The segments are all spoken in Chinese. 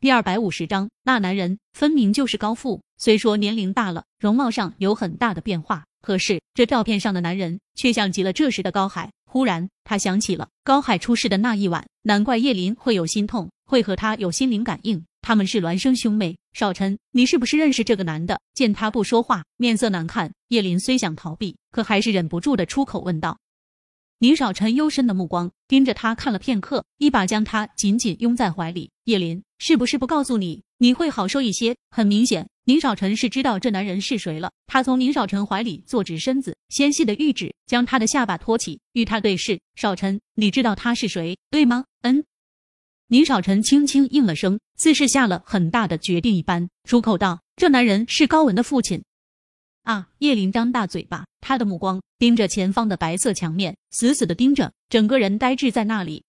第二百五十章，那男人分明就是高富。虽说年龄大了，容貌上有很大的变化，可是这照片上的男人却像极了这时的高海。忽然，他想起了高海出事的那一晚，难怪叶林会有心痛，会和他有心灵感应。他们是孪生兄妹。少晨，你是不是认识这个男的？见他不说话，面色难看，叶林虽想逃避，可还是忍不住的出口问道。宁少臣幽深的目光盯着他看了片刻，一把将他紧紧拥在怀里。叶林，是不是不告诉你，你会好受一些？很明显，宁少臣是知道这男人是谁了。他从宁少臣怀里坐直身子，纤细的玉指将他的下巴托起，与他对视。少臣，你知道他是谁，对吗？嗯。宁少臣轻轻应了声，似是下了很大的决定一般，出口道：“这男人是高文的父亲。”啊！叶林张大嘴巴，他的目光盯着前方的白色墙面，死死的盯着，整个人呆滞在那里。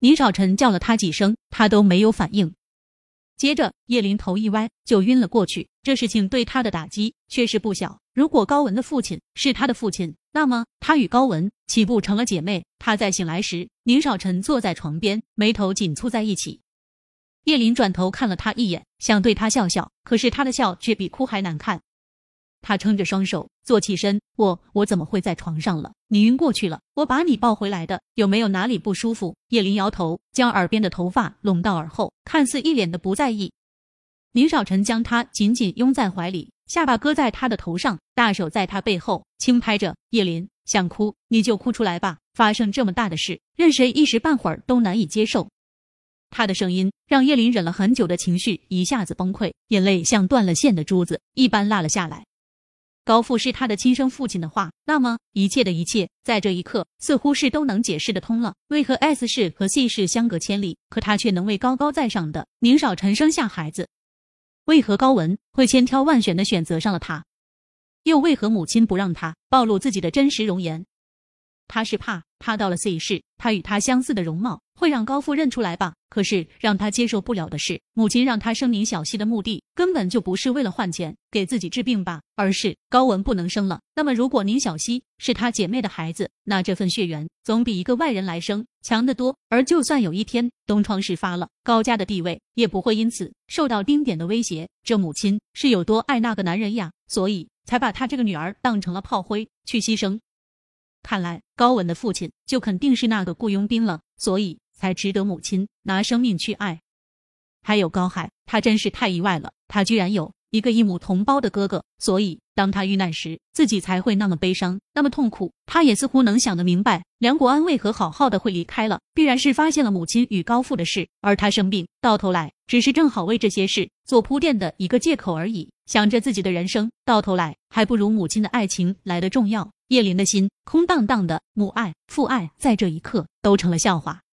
倪少臣叫了他几声，他都没有反应。接着，叶林头一歪，就晕了过去。这事情对他的打击确实不小。如果高文的父亲是他的父亲，那么他与高文岂不成了姐妹？他在醒来时，宁少臣坐在床边，眉头紧蹙在一起。叶林转头看了他一眼，想对他笑笑，可是他的笑却比哭还难看。他撑着双手坐起身，我我怎么会在床上了？你晕过去了，我把你抱回来的。有没有哪里不舒服？叶林摇头，将耳边的头发拢到耳后，看似一脸的不在意。宁少臣将他紧紧拥在怀里，下巴搁在他的头上，大手在他背后轻拍着。叶林想哭你就哭出来吧，发生这么大的事，任谁一时半会儿都难以接受。他的声音让叶林忍了很久的情绪一下子崩溃，眼泪像断了线的珠子一般落了下来。高富是他的亲生父亲的话，那么一切的一切在这一刻似乎是都能解释得通了。为何 S 市和 C 市相隔千里，可他却能为高高在上的宁少臣生下孩子？为何高文会千挑万选的选择上了他？又为何母亲不让他暴露自己的真实容颜？他是怕他到了 C 市，他与他相似的容貌。会让高富认出来吧？可是让他接受不了的是，母亲让他生宁小溪的目的根本就不是为了换钱给自己治病吧，而是高文不能生了。那么，如果宁小溪是他姐妹的孩子，那这份血缘总比一个外人来生强得多。而就算有一天东窗事发了，高家的地位也不会因此受到丁点的威胁。这母亲是有多爱那个男人呀？所以才把他这个女儿当成了炮灰去牺牲。看来高文的父亲就肯定是那个雇佣兵了，所以。才值得母亲拿生命去爱。还有高海，他真是太意外了，他居然有一个异母同胞的哥哥，所以当他遇难时，自己才会那么悲伤，那么痛苦。他也似乎能想得明白，梁国安为何好好的会离开了，必然是发现了母亲与高富的事，而他生病，到头来只是正好为这些事做铺垫的一个借口而已。想着自己的人生，到头来还不如母亲的爱情来的重要。叶林的心空荡荡的，母爱、父爱在这一刻都成了笑话。